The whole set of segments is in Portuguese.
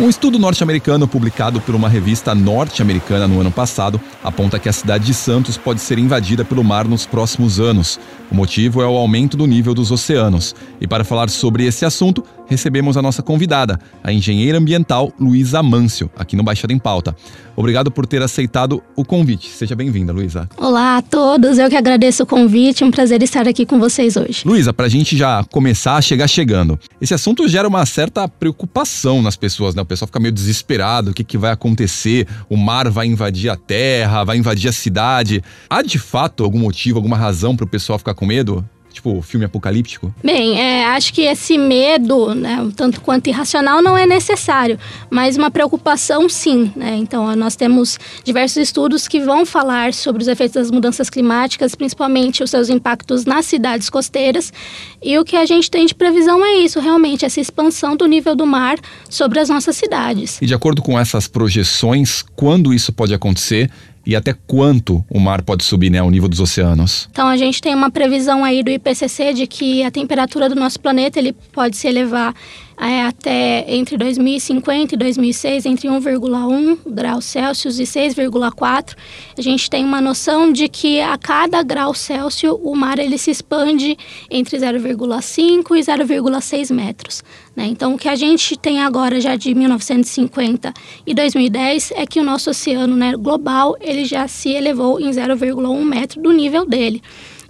Um estudo norte-americano publicado por uma revista norte-americana no ano passado aponta que a cidade de Santos pode ser invadida pelo mar nos próximos anos. O motivo é o aumento do nível dos oceanos. E para falar sobre esse assunto, recebemos a nossa convidada, a engenheira ambiental Luísa Amâncio, aqui no Baixada em Pauta. Obrigado por ter aceitado o convite. Seja bem-vinda, Luísa. Olá a todos, eu que agradeço o convite, é um prazer estar aqui com vocês hoje. Luísa, para a gente já começar a chegar chegando, esse assunto gera uma certa preocupação nas pessoas, né? O pessoal fica meio desesperado, o que, que vai acontecer? O mar vai invadir a terra, vai invadir a cidade. Há de fato algum motivo, alguma razão para o pessoal ficar com medo? Tipo, filme apocalíptico? Bem, é, acho que esse medo, né, um tanto quanto irracional, não é necessário, mas uma preocupação sim. Né? Então, nós temos diversos estudos que vão falar sobre os efeitos das mudanças climáticas, principalmente os seus impactos nas cidades costeiras. E o que a gente tem de previsão é isso, realmente, essa expansão do nível do mar sobre as nossas cidades. E de acordo com essas projeções, quando isso pode acontecer e até quanto o mar pode subir, né, ao nível dos oceanos? Então a gente tem uma previsão aí do IPCC de que a temperatura do nosso planeta ele pode se elevar é, até entre 2050 e 2006 entre 1,1 graus Celsius e 6,4. A gente tem uma noção de que a cada grau Celsius o mar ele se expande entre 0,5 e 0,6 metros. Né? Então o que a gente tem agora já de 1950 e 2010 é que o nosso oceano né, global ele já se elevou em 0,1 metro do nível dele.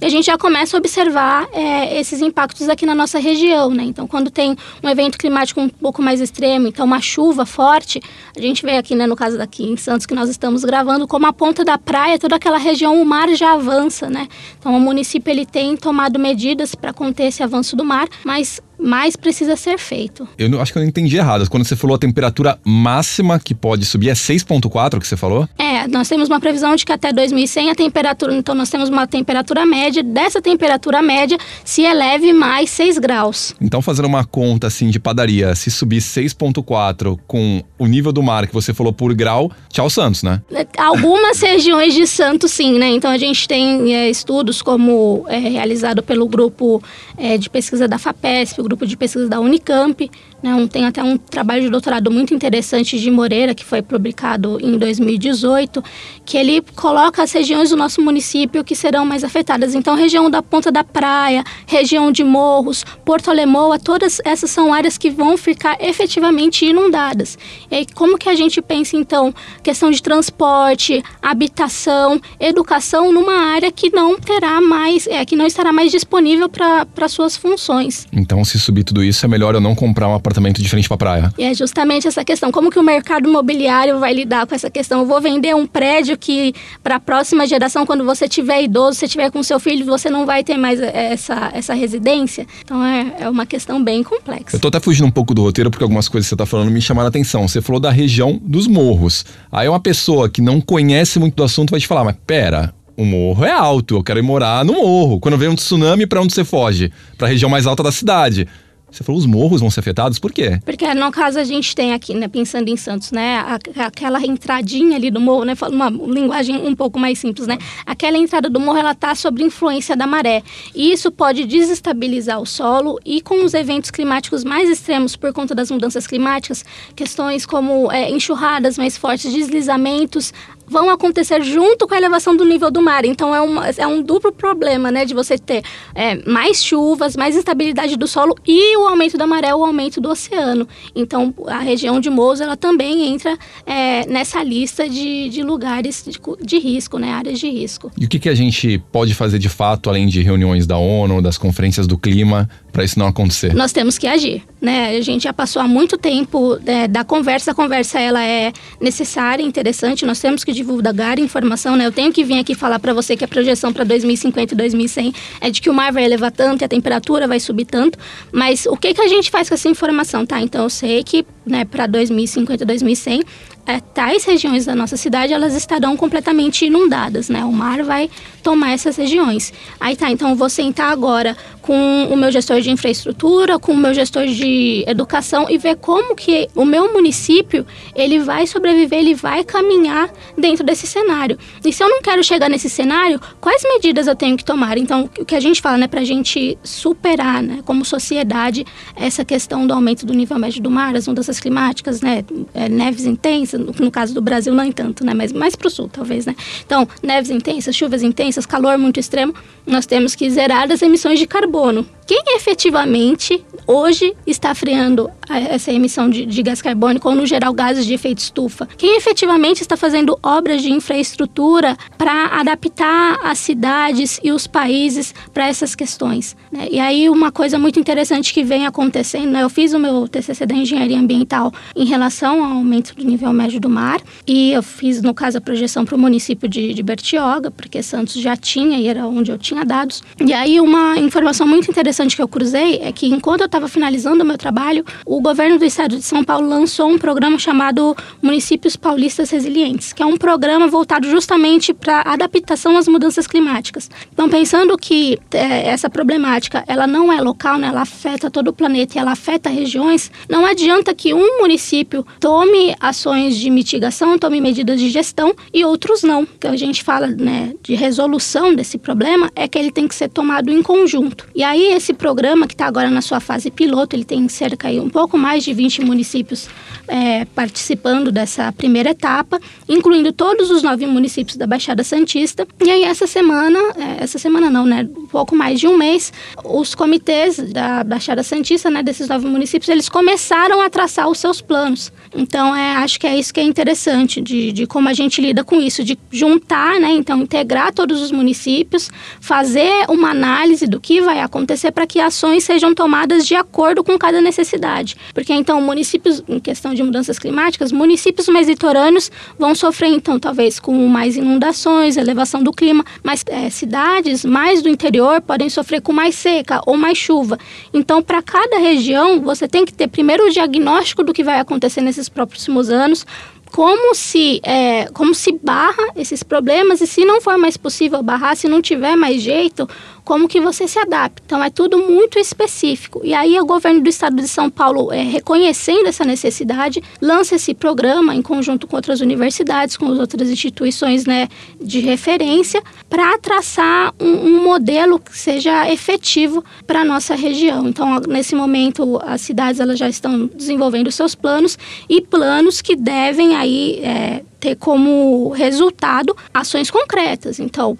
E a gente já começa a observar é, esses impactos aqui na nossa região, né? Então, quando tem um evento climático um pouco mais extremo, então uma chuva forte, a gente vê aqui, né, no caso daqui em Santos, que nós estamos gravando, como a ponta da praia, toda aquela região, o mar já avança, né? Então, o município ele tem tomado medidas para conter esse avanço do mar, mas mais precisa ser feito. Eu não- acho que eu não entendi errado. Quando você falou a temperatura máxima que pode subir, é 6,4 que você falou? É, nós temos uma previsão de que até 2100 a temperatura, então nós temos uma temperatura média, dessa temperatura média se eleve mais 6 graus. Então, fazendo uma conta assim de padaria, se subir 6,4 com o nível do mar que você falou por grau, tchau Santos, né? Algumas regiões de Santos, sim, né? Então a gente tem é, estudos como é, realizado pelo grupo é, de pesquisa da FAPESP, grupo de pesquisa da Unicamp, né? Um, tem até um trabalho de doutorado muito interessante de Moreira, que foi publicado em 2018, que ele coloca as regiões do nosso município que serão mais afetadas. Então, região da Ponta da Praia, região de Morros, Porto Alemoa, todas essas são áreas que vão ficar efetivamente inundadas. E como que a gente pensa, então, questão de transporte, habitação, educação numa área que não terá mais, é, que não estará mais disponível para suas funções. Então, se subir tudo isso, é melhor eu não comprar um apartamento de frente pra praia. E é justamente essa questão, como que o mercado imobiliário vai lidar com essa questão? Eu vou vender um prédio que para a próxima geração, quando você tiver idoso, você tiver com seu filho, você não vai ter mais essa, essa residência? Então é, é uma questão bem complexa. Eu tô até fugindo um pouco do roteiro porque algumas coisas que você tá falando me chamaram a atenção. Você falou da região dos morros. Aí uma pessoa que não conhece muito do assunto vai te falar, mas pera, o morro é alto, eu quero ir morar no morro. Quando vem um tsunami, pra onde você foge? Pra região mais alta da cidade. Você falou os morros vão ser afetados, por quê? Porque no caso a gente tem aqui, né, pensando em Santos, né, a- aquela entradinha ali do morro, né, uma linguagem um pouco mais simples, né, aquela entrada do morro ela tá sob influência da maré e isso pode desestabilizar o solo e com os eventos climáticos mais extremos por conta das mudanças climáticas, questões como é, enxurradas mais fortes, deslizamentos vão acontecer junto com a elevação do nível do mar. Então é, uma, é um duplo problema, né, de você ter é, mais chuvas, mais instabilidade do solo e o aumento da maré, o aumento do oceano. Então a região de Moço ela também entra é, nessa lista de, de lugares de, de risco, né, áreas de risco. E o que, que a gente pode fazer de fato, além de reuniões da ONU, das conferências do clima, para isso não acontecer? Nós temos que agir, né? A gente já passou há muito tempo é, da conversa. A conversa ela é necessária, interessante. Nós temos que divulgar informação, né? Eu tenho que vir aqui falar para você que a projeção para 2050 e 2100 é de que o mar vai elevar tanto e a temperatura vai subir tanto. Mas o que que a gente faz com essa informação, tá? Então eu sei que né, para 2050, 2100, é, tais regiões da nossa cidade elas estarão completamente inundadas, né? O mar vai tomar essas regiões. Aí tá, então vou sentar agora com o meu gestor de infraestrutura, com o meu gestor de educação e ver como que o meu município ele vai sobreviver, ele vai caminhar dentro desse cenário. E se eu não quero chegar nesse cenário, quais medidas eu tenho que tomar? Então, o que a gente fala, né, para a gente superar, né, como sociedade, essa questão do aumento do nível médio do mar, as mudanças climáticas, né, é, neves intensas, no, no, caso do Brasil não tanto, né, mas mais para o sul, talvez, né. Então, neves intensas, chuvas intensas, calor muito extremo, nós temos que zerar as emissões de carbono. Quem efetivamente hoje está freando essa emissão de, de, gás carbônico ou, no geral, gases de efeito estufa? Quem efetivamente está fazendo obras de infraestrutura para adaptar as cidades e os países para essas questões? Né? E aí, uma coisa muito interessante que vem acontecendo, né? eu fiz o meu TCC da Engenharia Ambiental em relação ao aumento do nível médio do mar e eu fiz, no caso, a projeção para o município de, de Bertioga, porque Santos já tinha e era onde eu tinha dados. E aí, uma informação muito interessante interessante que eu cruzei é que enquanto eu estava finalizando o meu trabalho, o governo do estado de São Paulo lançou um programa chamado Municípios Paulistas Resilientes, que é um programa voltado justamente para adaptação às mudanças climáticas. Então, pensando que é, essa problemática ela não é local, né, ela afeta todo o planeta e ela afeta regiões, não adianta que um município tome ações de mitigação, tome medidas de gestão e outros não. Que a gente fala né, de resolução desse problema é que ele tem que ser tomado em conjunto. E aí, esse programa, que está agora na sua fase piloto, ele tem cerca de um pouco mais de 20 municípios é, participando dessa primeira etapa, incluindo todos os nove municípios da Baixada Santista. E aí, essa semana, é, essa semana não, né? Um pouco mais de um mês, os comitês da Baixada Santista, né, desses nove municípios, eles começaram a traçar os seus planos. Então, é, acho que é isso que é interessante, de, de como a gente lida com isso, de juntar, né? Então, integrar todos os municípios, fazer uma análise do que vai acontecer para que ações sejam tomadas de acordo com cada necessidade. Porque então municípios, em questão de mudanças climáticas, municípios mais litorâneos vão sofrer então talvez com mais inundações, elevação do clima, mas é, cidades mais do interior podem sofrer com mais seca ou mais chuva. Então para cada região você tem que ter primeiro o diagnóstico do que vai acontecer nesses próximos anos, como se, é, como se barra esses problemas e se não for mais possível barrar, se não tiver mais jeito, como que você se adapta. Então é tudo muito específico. E aí o governo do estado de São Paulo, é, reconhecendo essa necessidade, lança esse programa em conjunto com outras universidades, com as outras instituições né, de referência, para traçar um, um, modelo que seja efetivo para a nossa região. Então, nesse momento, as cidades elas já estão desenvolvendo seus planos e planos que devem aí é, ter como resultado ações concretas. Então,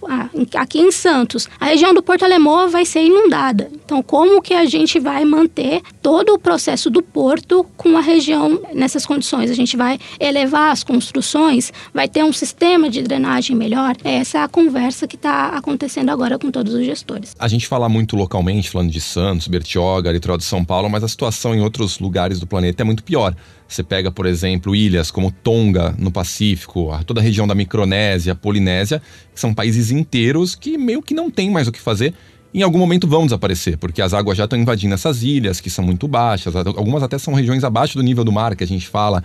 aqui em Santos, a região do Porto Alemão vai ser inundada. Então, como que a gente vai manter todo o processo do porto com a região nessas condições? A gente vai elevar as construções, vai ter um sistema de drenagem melhor? Essa é a conversa que está acontecendo agora com todos os gestores. A gente fala muito localmente, falando de Santos, Bertioga, litoral de São Paulo, mas a situação em outros lugares do planeta é muito pior. Você pega, por exemplo, ilhas como Tonga, no Pacífico, toda a região da Micronésia, Polinésia, que são países inteiros que meio que não tem mais o que fazer. Em algum momento vão desaparecer, porque as águas já estão invadindo essas ilhas, que são muito baixas, algumas até são regiões abaixo do nível do mar, que a gente fala.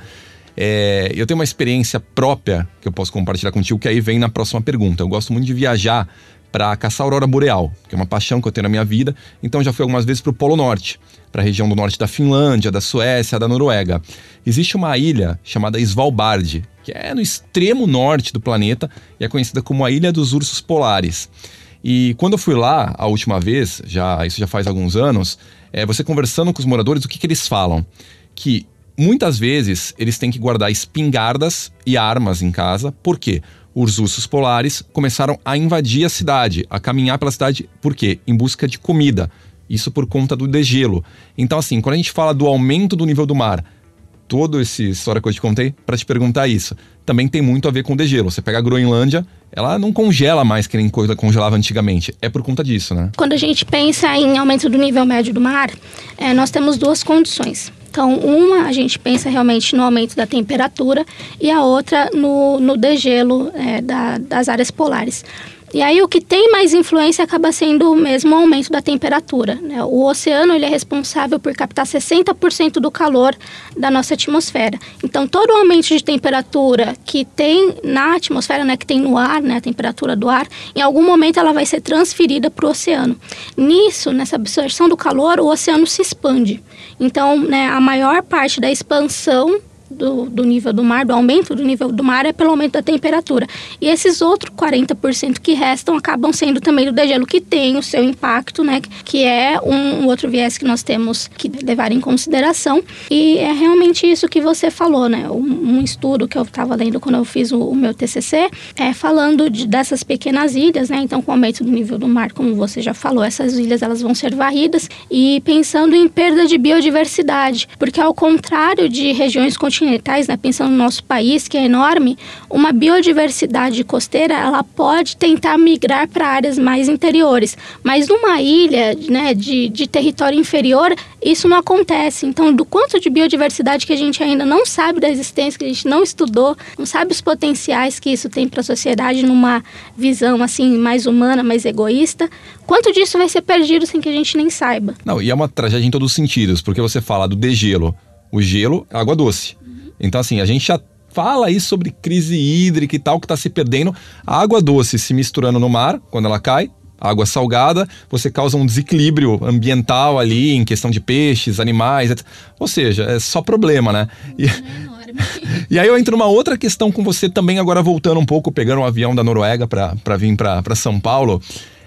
É, eu tenho uma experiência própria que eu posso compartilhar contigo, que aí vem na próxima pergunta. Eu gosto muito de viajar para caçar a aurora boreal, que é uma paixão que eu tenho na minha vida. Então já fui algumas vezes para o Polo Norte, para a região do norte da Finlândia, da Suécia, da Noruega. Existe uma ilha chamada Svalbard, que é no extremo norte do planeta e é conhecida como a Ilha dos Ursos Polares. E quando eu fui lá a última vez, já isso já faz alguns anos, é, você conversando com os moradores, o que, que eles falam? Que muitas vezes eles têm que guardar espingardas e armas em casa. Por quê? os ursos polares começaram a invadir a cidade, a caminhar pela cidade, por quê? Em busca de comida. Isso por conta do degelo. Então, assim, quando a gente fala do aumento do nível do mar, toda essa história que eu te contei para te perguntar isso, também tem muito a ver com o degelo. Você pega a Groenlândia, ela não congela mais que nem coisa congelava antigamente. É por conta disso, né? Quando a gente pensa em aumento do nível médio do mar, é, nós temos duas condições. Então, uma a gente pensa realmente no aumento da temperatura e a outra no, no degelo é, da, das áreas polares. E aí o que tem mais influência acaba sendo o mesmo aumento da temperatura. Né? O oceano ele é responsável por captar 60% do calor da nossa atmosfera. Então todo aumento de temperatura que tem na atmosfera, né, que tem no ar, né, a temperatura do ar, em algum momento ela vai ser transferida para o oceano. Nisso, nessa absorção do calor, o oceano se expande. Então, né, a maior parte da expansão do, do, nível do mar, do aumento do nível do mar, é pelo aumento da temperatura. E esses outros 40% que restam acabam sendo também do degelo, que tem o seu impacto, né? Que é um, um outro viés que nós temos que levar em consideração. E é realmente isso que você falou, né? Um, um estudo que eu estava lendo quando eu fiz o, o, meu TCC, é falando de, dessas pequenas ilhas, né? Então, com o aumento do nível do mar, como você já falou, essas ilhas elas vão ser varridas e pensando em perda de biodiversidade, porque ao contrário de regiões continentais continentais, né, pensando no nosso país, que é enorme, uma biodiversidade costeira ela pode tentar migrar para áreas mais interiores. Mas numa ilha né, de, de território inferior, isso não acontece. Então, do quanto de biodiversidade que a gente ainda não sabe da existência, que a gente não estudou, não sabe os potenciais que isso tem para a sociedade numa visão assim mais humana, mais egoísta, quanto disso vai ser perdido sem que a gente nem saiba. Não, e é uma tragédia em todos os sentidos, porque você fala do degelo. O gelo é água doce. Então, assim, a gente já fala aí sobre crise hídrica e tal, que está se perdendo. A água doce se misturando no mar, quando ela cai, água salgada, você causa um desequilíbrio ambiental ali, em questão de peixes, animais, etc. Ou seja, é só problema, né? E... E aí eu entro numa outra questão com você também, agora voltando um pouco, pegando um avião da Noruega para vir para São Paulo.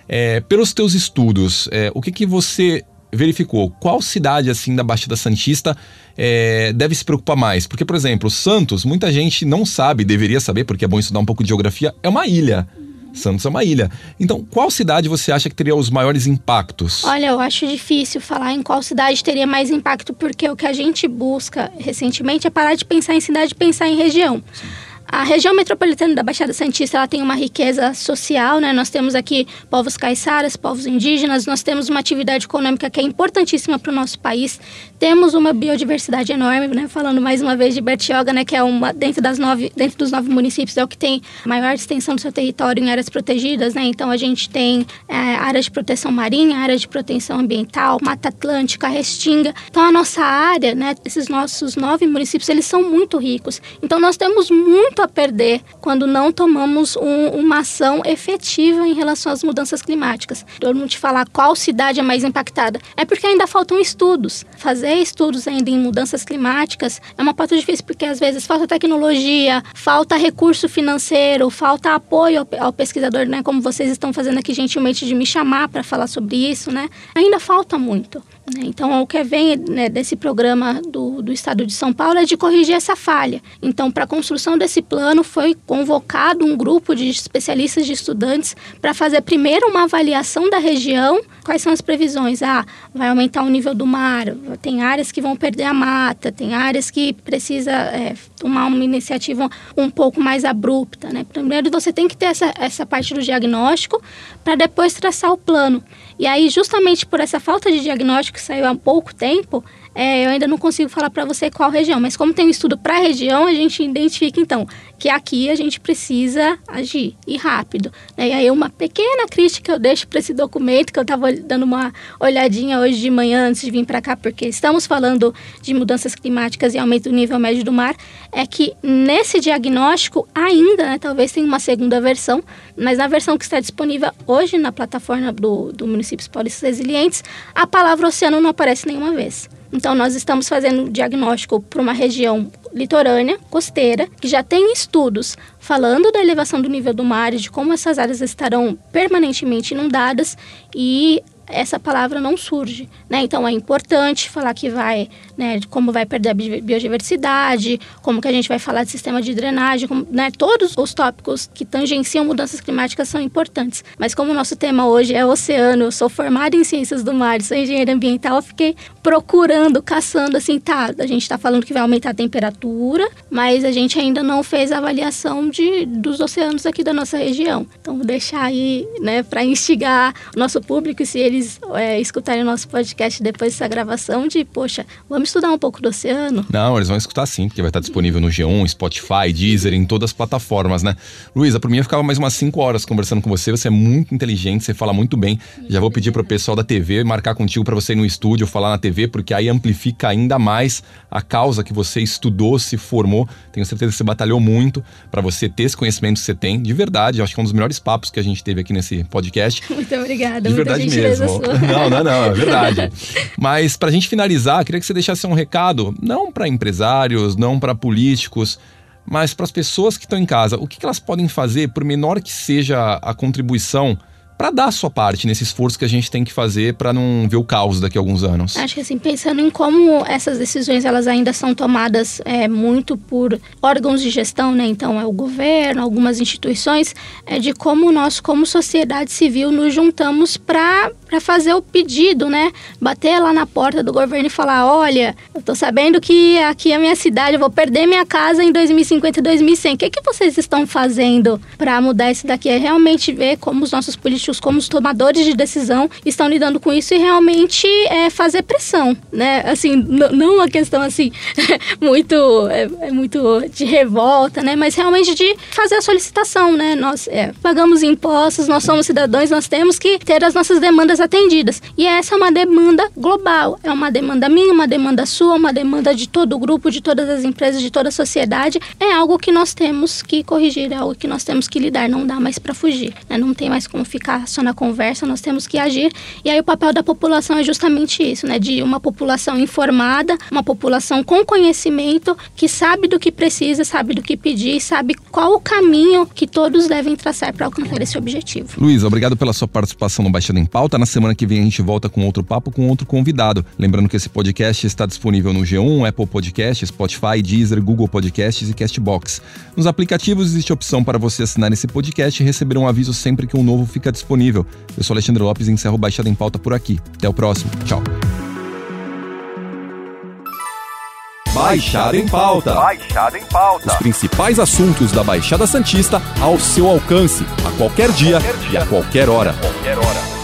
É, pelos teus estudos, é, o que, que você verificou qual cidade assim da Baixada Santista é, deve se preocupar mais? Porque, por exemplo, Santos, muita gente não sabe, deveria saber, porque é bom estudar um pouco de geografia, é uma ilha. Santos é uma ilha. Então, qual cidade você acha que teria os maiores impactos? Olha, eu acho difícil falar em qual cidade teria mais impacto, porque o que a gente busca recentemente é parar de pensar em cidade e pensar em região. Sim. A região metropolitana da Baixada Santista ela tem uma riqueza social, né? Nós temos aqui povos caiçaras, povos indígenas, nós temos uma atividade econômica que é importantíssima para o nosso país, temos uma biodiversidade enorme, né? Falando mais uma vez de Bertioga, né? Que é uma dentro das nove, dentro dos nove municípios é o que tem maior extensão do seu território em áreas protegidas, né? Então a gente tem é, áreas de proteção marinha, áreas de proteção ambiental, Mata Atlântica, Restinga. Então a nossa área, né? Esses nossos nove municípios eles são muito ricos. Então nós temos muito a perder quando não tomamos um, uma ação efetiva em relação às mudanças climáticas. Eu não te falar qual cidade é mais impactada, é porque ainda faltam estudos. Fazer estudos ainda em mudanças climáticas é uma pauta difícil porque às vezes falta tecnologia, falta recurso financeiro, falta apoio ao, ao pesquisador, né? Como vocês estão fazendo aqui gentilmente de me chamar para falar sobre isso, né? Ainda falta muito. Né? Então, o que vem né, desse programa do, do Estado de São Paulo é de corrigir essa falha. Então, para a construção desse plano, foi convocado um grupo de especialistas de estudantes para fazer primeiro uma avaliação da região. Quais são as previsões? Ah, vai aumentar o nível do mar, tem áreas que vão perder a mata, tem áreas que precisa é, tomar uma iniciativa um pouco mais abrupta. Né? Primeiro, você tem que ter essa, essa parte do diagnóstico para depois traçar o plano. E aí, justamente por essa falta de diagnóstico que saiu há pouco tempo, é, eu ainda não consigo falar para você qual região, mas como tem um estudo para a região, a gente identifica então que aqui a gente precisa agir e rápido. Né? E aí uma pequena crítica eu deixo para esse documento que eu estava dando uma olhadinha hoje de manhã antes de vir para cá, porque estamos falando de mudanças climáticas e aumento do nível médio do mar, é que nesse diagnóstico ainda, né, talvez tenha uma segunda versão, mas na versão que está disponível hoje na plataforma do, do Municípios Paulistas Resilientes, a palavra oceano não aparece nenhuma vez. Então, nós estamos fazendo diagnóstico para uma região litorânea, costeira, que já tem estudos falando da elevação do nível do mar e de como essas áreas estarão permanentemente inundadas e essa palavra não surge, né? Então é importante falar que vai, né, como vai perder a biodiversidade, como que a gente vai falar de sistema de drenagem, como, né, todos os tópicos que tangenciam mudanças climáticas são importantes. Mas como o nosso tema hoje é oceano, eu sou formada em ciências do mar, sou engenheira ambiental, eu fiquei procurando, caçando assim, tá, a gente está falando que vai aumentar a temperatura, mas a gente ainda não fez a avaliação de, dos oceanos aqui da nossa região. Então vou deixar aí, né, para instigar o nosso público se ele eles é, escutarem o nosso podcast depois dessa gravação de, poxa, vamos estudar um pouco do oceano. Não, eles vão escutar sim, porque vai estar disponível no G1, Spotify, Deezer, em todas as plataformas, né? Luísa, por mim eu ficava mais umas 5 horas conversando com você, você é muito inteligente, você fala muito bem. Já vou pedir pro pessoal da TV marcar contigo para você ir no estúdio falar na TV, porque aí amplifica ainda mais a causa que você estudou, se formou. Tenho certeza que você batalhou muito para você ter esse conhecimento que você tem, de verdade. Acho que é um dos melhores papos que a gente teve aqui nesse podcast. Muito obrigada, de verdade mesmo. Não, não, não, é verdade. Mas para a gente finalizar, queria que você deixasse um recado, não para empresários, não para políticos, mas para as pessoas que estão em casa. O que, que elas podem fazer, por menor que seja a contribuição, para dar a sua parte nesse esforço que a gente tem que fazer para não ver o caos daqui a alguns anos. Acho que assim, pensando em como essas decisões elas ainda são tomadas é, muito por órgãos de gestão, né? Então é o governo, algumas instituições, é de como nós, como sociedade civil, nos juntamos para fazer o pedido, né? Bater lá na porta do governo e falar, olha, eu tô sabendo que aqui é a minha cidade, eu vou perder minha casa em 2050 e 2100. O que, que vocês estão fazendo para mudar isso daqui? É realmente ver como os nossos políticos, como os tomadores de decisão estão lidando com isso e realmente é, fazer pressão, né? Assim, não uma questão assim muito, é, é, muito de revolta, né? Mas realmente de fazer a solicitação, né? Nós é, pagamos impostos, nós somos cidadãos, nós temos que ter as nossas demandas atendidas. E essa é uma demanda global, é uma demanda minha, uma demanda sua, uma demanda de todo o grupo, de todas as empresas, de toda a sociedade. É algo que nós temos que corrigir, é algo que nós temos que lidar, não dá mais para fugir, né? Não tem mais como ficar só na conversa, nós temos que agir. E aí o papel da população é justamente isso, né? De uma população informada, uma população com conhecimento, que sabe do que precisa, sabe do que pedir, sabe qual o caminho que todos devem traçar para alcançar esse objetivo. Luiz, obrigado pela sua participação no Baixada em Pauta. Na semana que vem a gente volta com outro papo com outro convidado. Lembrando que esse podcast está disponível no G1, Apple Podcast, Spotify, Deezer, Google Podcasts e Castbox. Nos aplicativos existe a opção para você assinar esse podcast e receber um aviso sempre que um novo fica disponível. Eu sou Alexandre Lopes e encerro Baixada em Pauta por aqui. Até o próximo. Tchau. Baixada em Pauta. Baixada em Pauta. Os principais assuntos da Baixada Santista ao seu alcance, a qualquer dia, qualquer dia. e a qualquer hora. Qualquer hora.